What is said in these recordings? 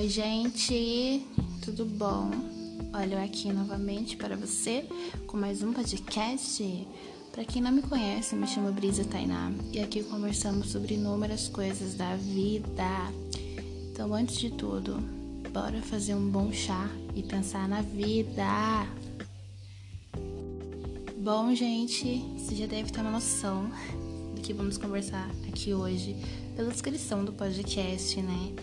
Oi, gente, tudo bom? Olha eu aqui novamente para você com mais um podcast. Para quem não me conhece, me chamo Brisa Tainá e aqui conversamos sobre inúmeras coisas da vida. Então, antes de tudo, bora fazer um bom chá e pensar na vida. Bom, gente, você já deve ter uma noção do que vamos conversar aqui hoje pela descrição do podcast, né?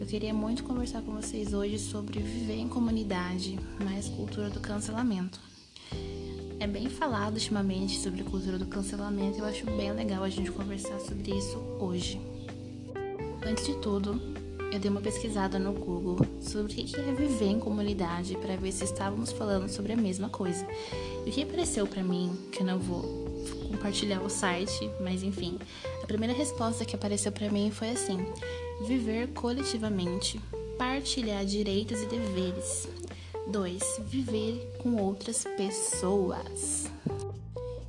Eu queria muito conversar com vocês hoje sobre viver em comunidade, mais cultura do cancelamento. É bem falado ultimamente sobre cultura do cancelamento e eu acho bem legal a gente conversar sobre isso hoje. Antes de tudo, eu dei uma pesquisada no Google sobre o que é viver em comunidade para ver se estávamos falando sobre a mesma coisa. E o que apareceu para mim, que eu não vou compartilhar o site, mas enfim, a primeira resposta que apareceu para mim foi assim: viver coletivamente, partilhar direitos e deveres. 2. Viver com outras pessoas.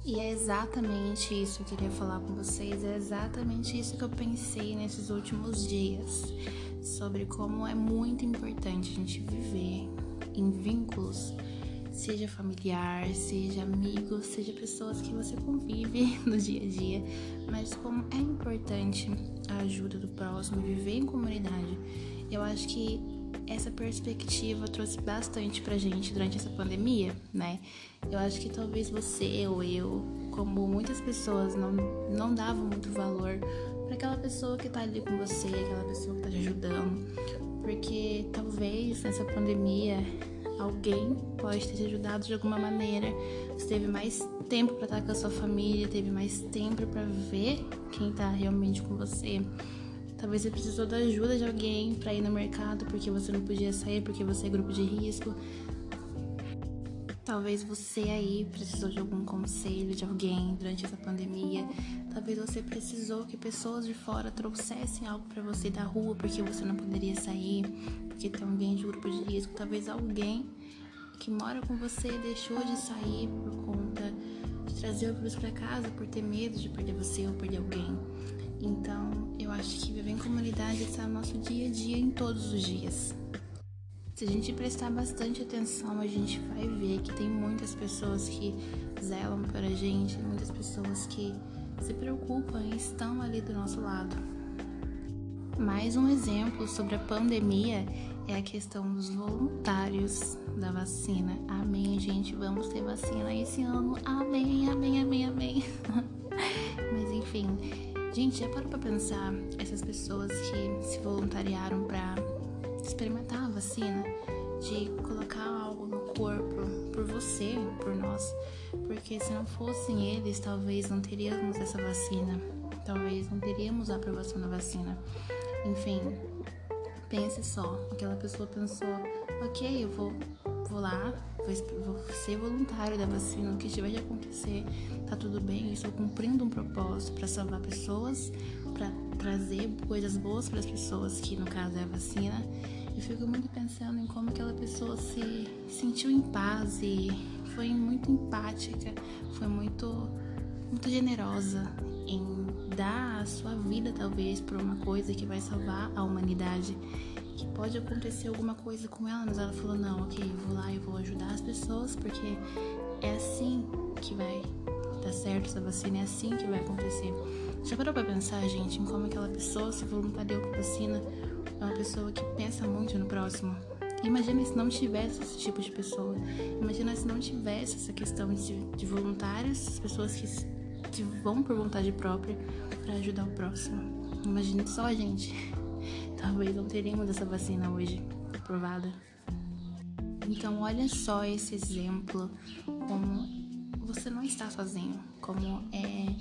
E é exatamente isso que eu queria falar com vocês, é exatamente isso que eu pensei nesses últimos dias, sobre como é muito importante a gente viver em vínculos, seja familiar, seja amigo, seja pessoas que você convive no dia a dia, mas como é importante a ajuda do próximo, viver em comunidade. Eu acho que essa perspectiva trouxe bastante pra gente durante essa pandemia, né? Eu acho que talvez você ou eu, como muitas pessoas, não, não davam muito valor para aquela pessoa que tá ali com você, aquela pessoa que tá te ajudando, porque talvez nessa pandemia alguém pode ter te ajudado de alguma maneira. Você teve mais tempo para estar com a sua família, teve mais tempo para ver quem tá realmente com você. Talvez você precisou da ajuda de alguém para ir no mercado porque você não podia sair porque você é grupo de risco. Talvez você aí precisou de algum conselho de alguém durante essa pandemia. Talvez você precisou que pessoas de fora trouxessem algo para você da rua porque você não poderia sair, porque tem alguém de grupo de risco. Talvez alguém que mora com você deixou de sair por conta de trazer o vírus para casa por ter medo de perder você ou perder alguém. Então, eu acho que viver em comunidade está no nosso dia a dia em todos os dias. Se a gente prestar bastante atenção, a gente vai ver que tem muitas pessoas que zelam para a gente, muitas pessoas que se preocupam e estão ali do nosso lado. Mais um exemplo sobre a pandemia é a questão dos voluntários da vacina. Amém, gente. Vamos ter vacina esse ano. Amém, amém, amém, amém. Mas enfim, gente, já parou para pensar essas pessoas que se voluntariaram para experimentar vacina, de colocar algo no corpo por você, por nós, porque se não fossem eles, talvez não teríamos essa vacina, talvez não teríamos a aprovação da vacina. Enfim, pense só, aquela pessoa pensou, ok, eu vou, vou lá, vou, ser voluntário da vacina, o que tiver de acontecer, tá tudo bem, eu estou cumprindo um propósito para salvar pessoas, para trazer coisas boas para as pessoas, que no caso é a vacina. Eu fico muito pensando em como aquela pessoa se sentiu em paz e foi muito empática, foi muito, muito generosa em dar a sua vida talvez por uma coisa que vai salvar a humanidade. Que pode acontecer alguma coisa com ela, mas ela falou: não, ok, eu vou lá e vou ajudar as pessoas porque é assim que vai dar certo essa vacina, é assim que vai acontecer. Já parou pra pensar, gente, em como aquela pessoa se voluntariou com a vacina? É uma pessoa que pensa muito no próximo. Imagina se não tivesse esse tipo de pessoa. Imagina se não tivesse essa questão de, de voluntários, as pessoas que, que vão por vontade própria para ajudar o próximo. Imagina só, gente. Talvez não teríamos essa vacina hoje aprovada. Então, olha só esse exemplo, como você não está sozinho, como é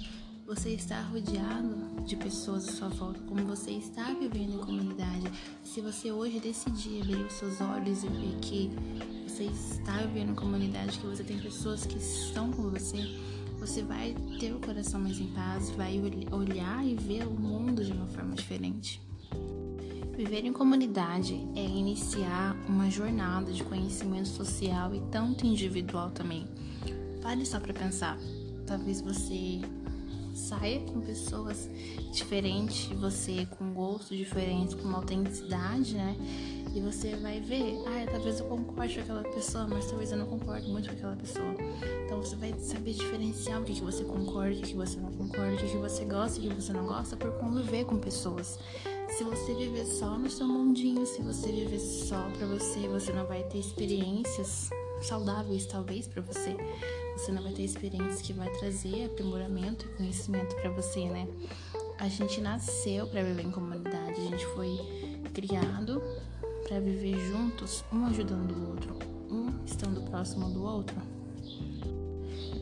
você está rodeado de pessoas à sua volta, como você está vivendo em comunidade. Se você hoje decidir abrir os seus olhos e ver que você está vivendo em comunidade, que você tem pessoas que estão com você, você vai ter o coração mais em paz, vai olhar e ver o mundo de uma forma diferente. Viver em comunidade é iniciar uma jornada de conhecimento social e tanto individual também. Vale só para pensar. Talvez você saia com pessoas diferentes você, com gostos diferentes, com uma autenticidade, né? E você vai ver, ah, talvez eu concorde com aquela pessoa, mas talvez eu não concorde muito com aquela pessoa. Então você vai saber diferenciar o que, que você concorda, o que, você não concorda, o que, que você gosta o que você não gosta por conviver com pessoas. Se você viver só no seu mundinho, se você viver só pra você, você não vai ter experiências saudáveis, talvez, para você. Você não vai ter experiências que vai trazer aprimoramento e conhecimento para você, né? A gente nasceu para viver em comunidade, a gente foi criado para viver juntos, um ajudando o outro, um estando próximo do outro.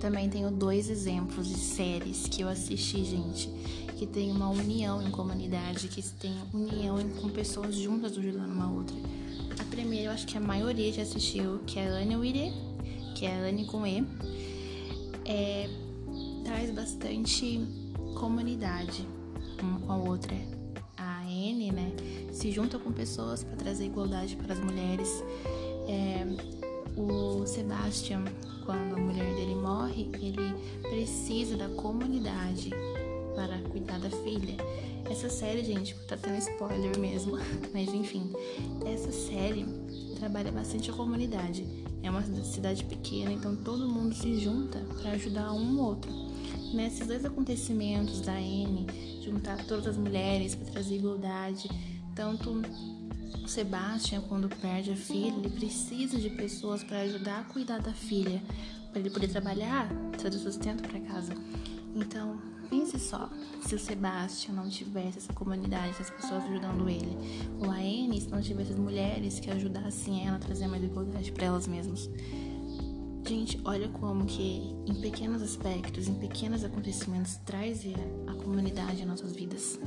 Também tenho dois exemplos de séries que eu assisti, gente, que tem uma união em comunidade, que tem união com pessoas juntas ajudando uma outra. A primeira, eu acho que a maioria já assistiu, que é Anne Wire, que é Anne com E. É, traz bastante comunidade uma com a outra. A Anne, né, se junta com pessoas para trazer igualdade para as mulheres. É, o Sebastian, quando a mulher dele morre, ele precisa da comunidade para cuidar da filha. Essa série, gente, tá tendo spoiler mesmo, mas enfim, essa série trabalha bastante a comunidade. É uma cidade pequena, então todo mundo se junta para ajudar um ou outro. Nesses dois acontecimentos da Anne, juntar todas as mulheres para trazer igualdade, tanto o Sebastian, quando perde a filha, ele precisa de pessoas para ajudar a cuidar da filha, para ele poder trabalhar, trazer sustento para casa. Então, pense só, se o Sebastian não tivesse essa comunidade, essas pessoas ajudando ele, ou a Anne, se não tivesse as mulheres que ajudassem ela a trazer mais igualdade para elas mesmas. Gente, olha como que em pequenos aspectos, em pequenos acontecimentos, traz a comunidade em nossas vidas.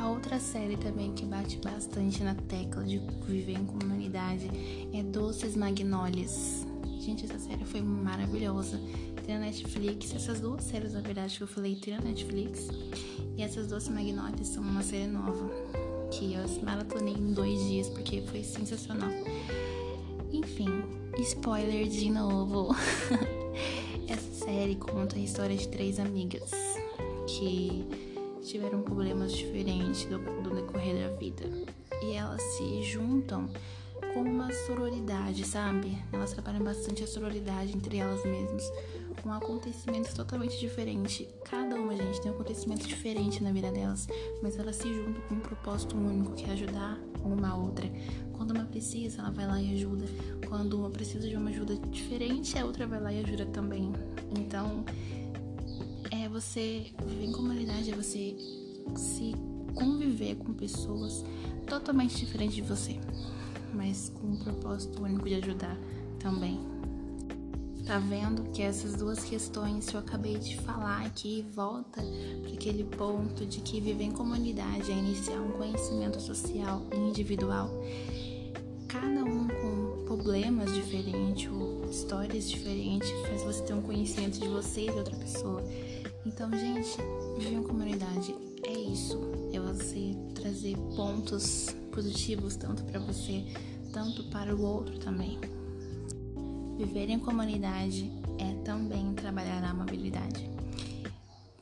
A outra série também que bate bastante na tecla de viver em comunidade é Doces Magnólias. Gente, essa série foi maravilhosa. Tem na Netflix, essas duas séries, na verdade, que eu falei, tem na Netflix. E essas Doces Magnólias são uma série nova, que eu maratonei em dois dias, porque foi sensacional. Enfim, spoiler de novo. Essa série conta a história de três amigas que tiveram problemas diferentes do, do decorrer da vida. E elas se juntam com uma sororidade, sabe? Elas trabalham bastante a sororidade entre elas mesmas, com acontecimentos totalmente diferentes. Cada uma, gente, tem um acontecimento diferente na vida delas, mas elas se juntam com um propósito único, que é ajudar uma outra. Quando uma precisa, ela vai lá e ajuda. Quando uma precisa de uma ajuda diferente, a outra vai lá e ajuda também. Então, você viver em comunidade, é você se conviver com pessoas totalmente diferentes de você mas com um propósito único de ajudar também. Tá vendo que essas duas questões que eu acabei de falar aqui volta para aquele ponto de que viver em comunidade é iniciar um conhecimento social e individual, cada um com problemas diferentes histórias diferentes, faz você ter um conhecimento de você e de outra pessoa. Então, gente, viver em comunidade é isso, é você trazer pontos positivos tanto para você, tanto para o outro também. Viver em comunidade é também trabalhar a amabilidade.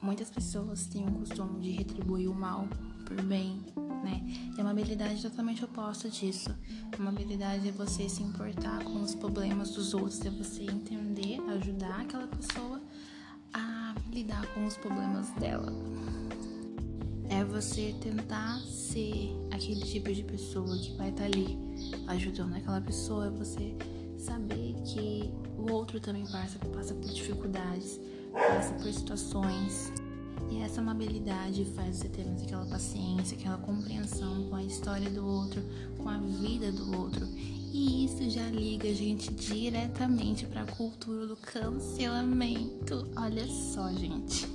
Muitas pessoas têm o costume de retribuir o mal por bem, né? E a amabilidade é totalmente oposta disso. A amabilidade é você se importar com os problemas dos outros, é você entender, ajudar aquela pessoa a lidar com os problemas dela é você tentar ser aquele tipo de pessoa que vai estar tá ali ajudando aquela pessoa, é você saber que o outro também passa, passa por dificuldades, passa por situações. E essa amabilidade faz você ter mais aquela paciência, aquela compreensão com a história do outro, com a vida do outro. E isso já liga a gente diretamente para a cultura do cancelamento. Olha só, gente.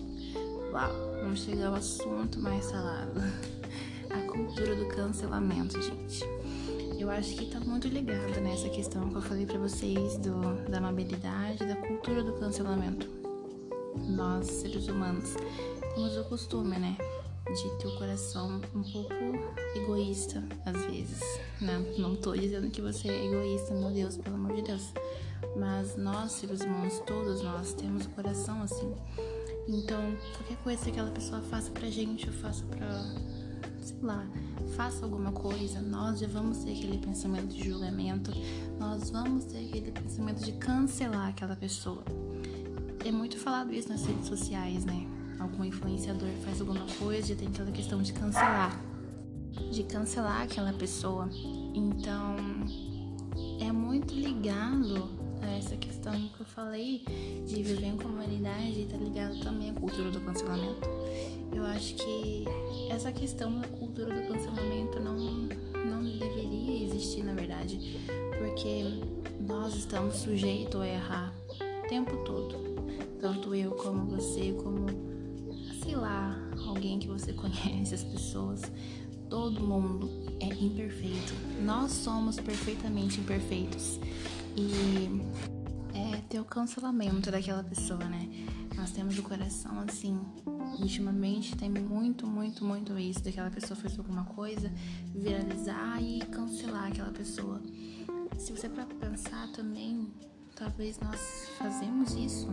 Uau, vamos chegar ao assunto mais falado. A cultura do cancelamento, gente. Eu acho que tá muito ligado nessa questão que eu falei para vocês do, da amabilidade, da cultura do cancelamento. Nós, seres humanos, temos o costume, né? De ter o coração um pouco egoísta, às vezes. Né? não tô dizendo que você é egoísta, meu Deus, pelo amor de Deus. Mas nós, seres humanos, todos nós, temos o coração assim. Então, qualquer coisa que aquela pessoa faça pra gente, eu faço pra, sei lá, faça alguma coisa, nós já vamos ter aquele pensamento de julgamento, nós vamos ter aquele pensamento de cancelar aquela pessoa. É muito falado isso nas redes sociais, né? Algum influenciador faz alguma coisa tem aquela questão de cancelar. De cancelar aquela pessoa. Então, é muito ligado a essa questão que eu falei de viver em comunidade e tá ligado também à cultura do cancelamento. Eu acho que essa questão da cultura do cancelamento não, não deveria existir, na verdade, porque nós estamos sujeitos a errar o tempo todo. Tanto eu como você, como, sei lá, alguém que você conhece, as pessoas, todo mundo é imperfeito. Nós somos perfeitamente imperfeitos. E é ter o cancelamento daquela pessoa, né? Nós temos o coração assim, ultimamente tem muito, muito, muito isso daquela pessoa fez alguma coisa, viralizar e cancelar aquela pessoa. Se você para pensar também, talvez nós fazemos isso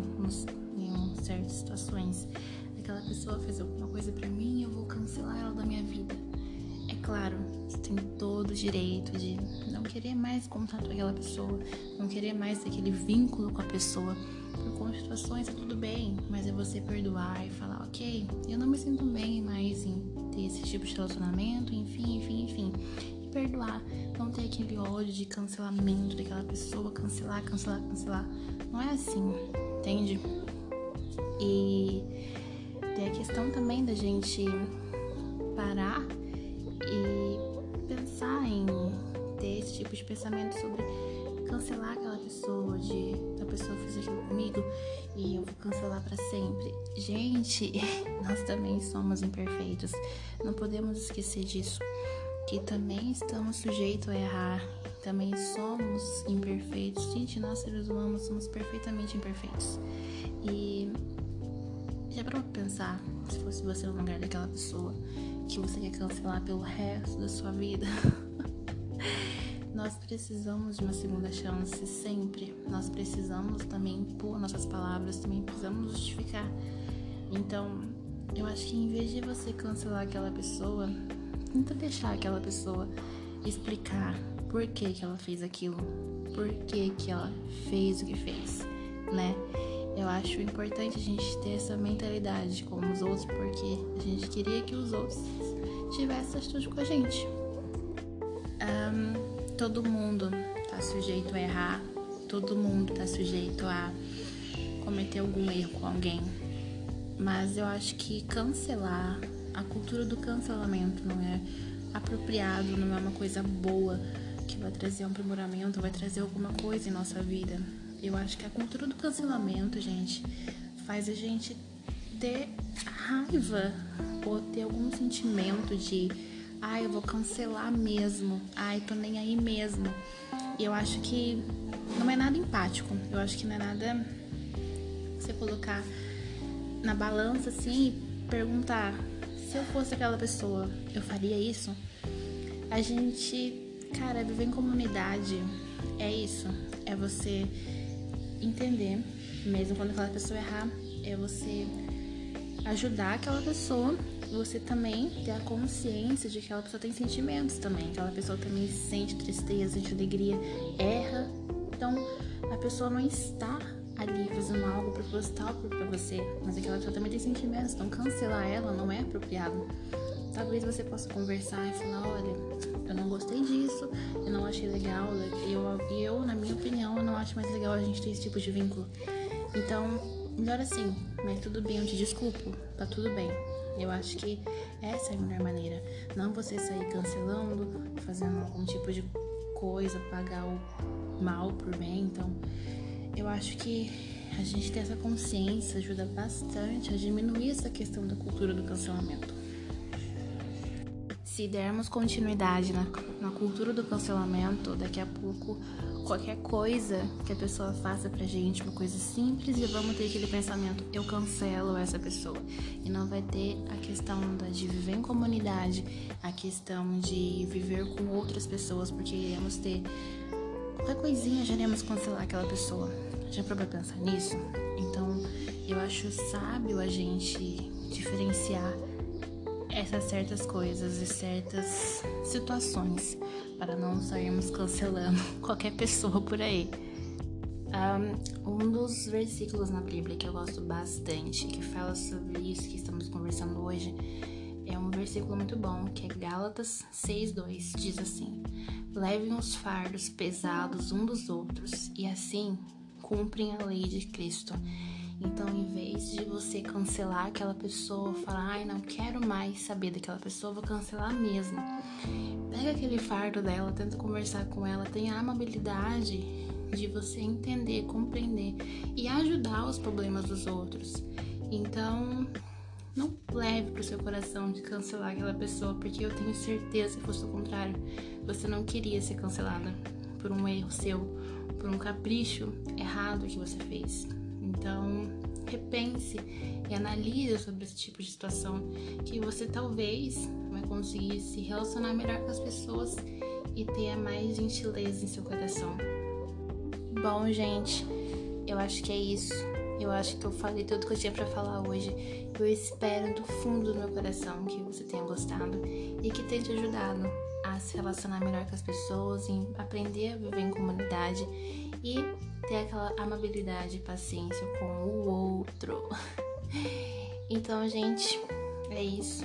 em certas situações. Aquela pessoa fez alguma coisa para mim, eu vou cancelar ela da minha vida. É claro, você tem todo o direito de não querer mais contato com aquela pessoa, não querer mais aquele vínculo com a pessoa. Por constituições é tudo bem, mas é você perdoar e falar, ok, eu não me sinto bem mais em ter esse tipo de relacionamento, enfim, enfim, enfim. E perdoar, não ter aquele ódio de cancelamento daquela pessoa, cancelar, cancelar, cancelar. Não é assim, entende? E tem a questão também da gente parar e pensar em ter esse tipo de pensamento sobre cancelar aquela pessoa, de a pessoa fez aquilo comigo e eu vou cancelar para sempre. Gente, nós também somos imperfeitos. Não podemos esquecer disso. Que também estamos sujeitos a errar. Também somos imperfeitos. Gente, nós seres humanos somos perfeitamente imperfeitos. E já parou pra pensar se fosse você no lugar daquela pessoa que você quer cancelar pelo resto da sua vida. Nós precisamos de uma segunda chance sempre. Nós precisamos também pôr nossas palavras, também precisamos justificar. Então, eu acho que em vez de você cancelar aquela pessoa, tenta deixar aquela pessoa explicar por que, que ela fez aquilo, por que, que ela fez o que fez, né? Eu acho importante a gente ter essa mentalidade com os outros, porque a gente queria que os outros tivessem atitude com a gente. Um, todo mundo tá sujeito a errar, todo mundo tá sujeito a cometer algum erro com alguém. Mas eu acho que cancelar, a cultura do cancelamento não é apropriado, não é uma coisa boa que vai trazer um aprimoramento, vai trazer alguma coisa em nossa vida. Eu acho que a cultura do cancelamento, gente, faz a gente ter raiva ou ter algum sentimento de ai, eu vou cancelar mesmo, ai, tô nem aí mesmo. E eu acho que não é nada empático. Eu acho que não é nada você colocar na balança assim e perguntar se eu fosse aquela pessoa, eu faria isso? A gente, cara, viver em comunidade é isso. É você entender, mesmo quando aquela pessoa errar, é você ajudar aquela pessoa, você também ter a consciência de que aquela pessoa tem sentimentos também, aquela pessoa também sente tristeza, sente alegria, erra. Então, a pessoa não está ali fazendo algo proposital para você, mas aquela pessoa também tem sentimentos, então cancelar ela não é apropriado. Talvez você possa conversar e falar, olha, eu não gostei disso, eu não achei legal, eu, eu, na minha opinião, eu não acho mais legal a gente ter esse tipo de vínculo. Então, melhor assim, mas tudo bem, eu te desculpo, tá tudo bem. Eu acho que essa é a melhor maneira. Não você sair cancelando, fazendo algum tipo de coisa, pagar o mal por bem. Então, eu acho que a gente ter essa consciência ajuda bastante a diminuir essa questão da cultura do cancelamento se dermos continuidade na, na cultura do cancelamento, daqui a pouco qualquer coisa que a pessoa faça pra gente, uma coisa simples, e vamos ter aquele pensamento, eu cancelo essa pessoa. E não vai ter a questão de viver em comunidade, a questão de viver com outras pessoas, porque iremos ter qualquer coisinha já iremos cancelar aquela pessoa. Já para pensar nisso? Então, eu acho sábio a gente diferenciar essas certas coisas e certas situações para não sairmos cancelando qualquer pessoa por aí. Um, dos versículos na Bíblia que eu gosto bastante, que fala sobre isso que estamos conversando hoje, é um versículo muito bom, que é Gálatas 6:2, diz assim: Levem os fardos pesados um dos outros e assim cumprem a lei de Cristo. Então, em vez de você cancelar aquela pessoa, falar, ai, não quero mais saber daquela pessoa, vou cancelar mesmo. Pega aquele fardo dela, tenta conversar com ela, tenha a amabilidade de você entender, compreender e ajudar os problemas dos outros. Então, não leve pro seu coração de cancelar aquela pessoa, porque eu tenho certeza que fosse o contrário. Você não queria ser cancelada por um erro seu, por um capricho errado que você fez. Então, repense e analise sobre esse tipo de situação que você talvez vai conseguir se relacionar melhor com as pessoas e ter mais gentileza em seu coração. Bom, gente, eu acho que é isso. Eu acho que eu falei tudo que eu tinha para falar hoje. Eu espero do fundo do meu coração que você tenha gostado e que tenha te ajudado se relacionar melhor com as pessoas, em aprender a viver em comunidade e ter aquela amabilidade e paciência com o outro. Então, gente, é isso.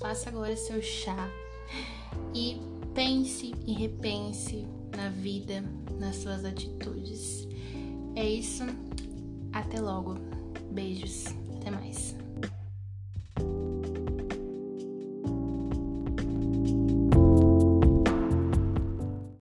Faça agora seu chá e pense e repense na vida, nas suas atitudes. É isso. Até logo. Beijos. Até mais.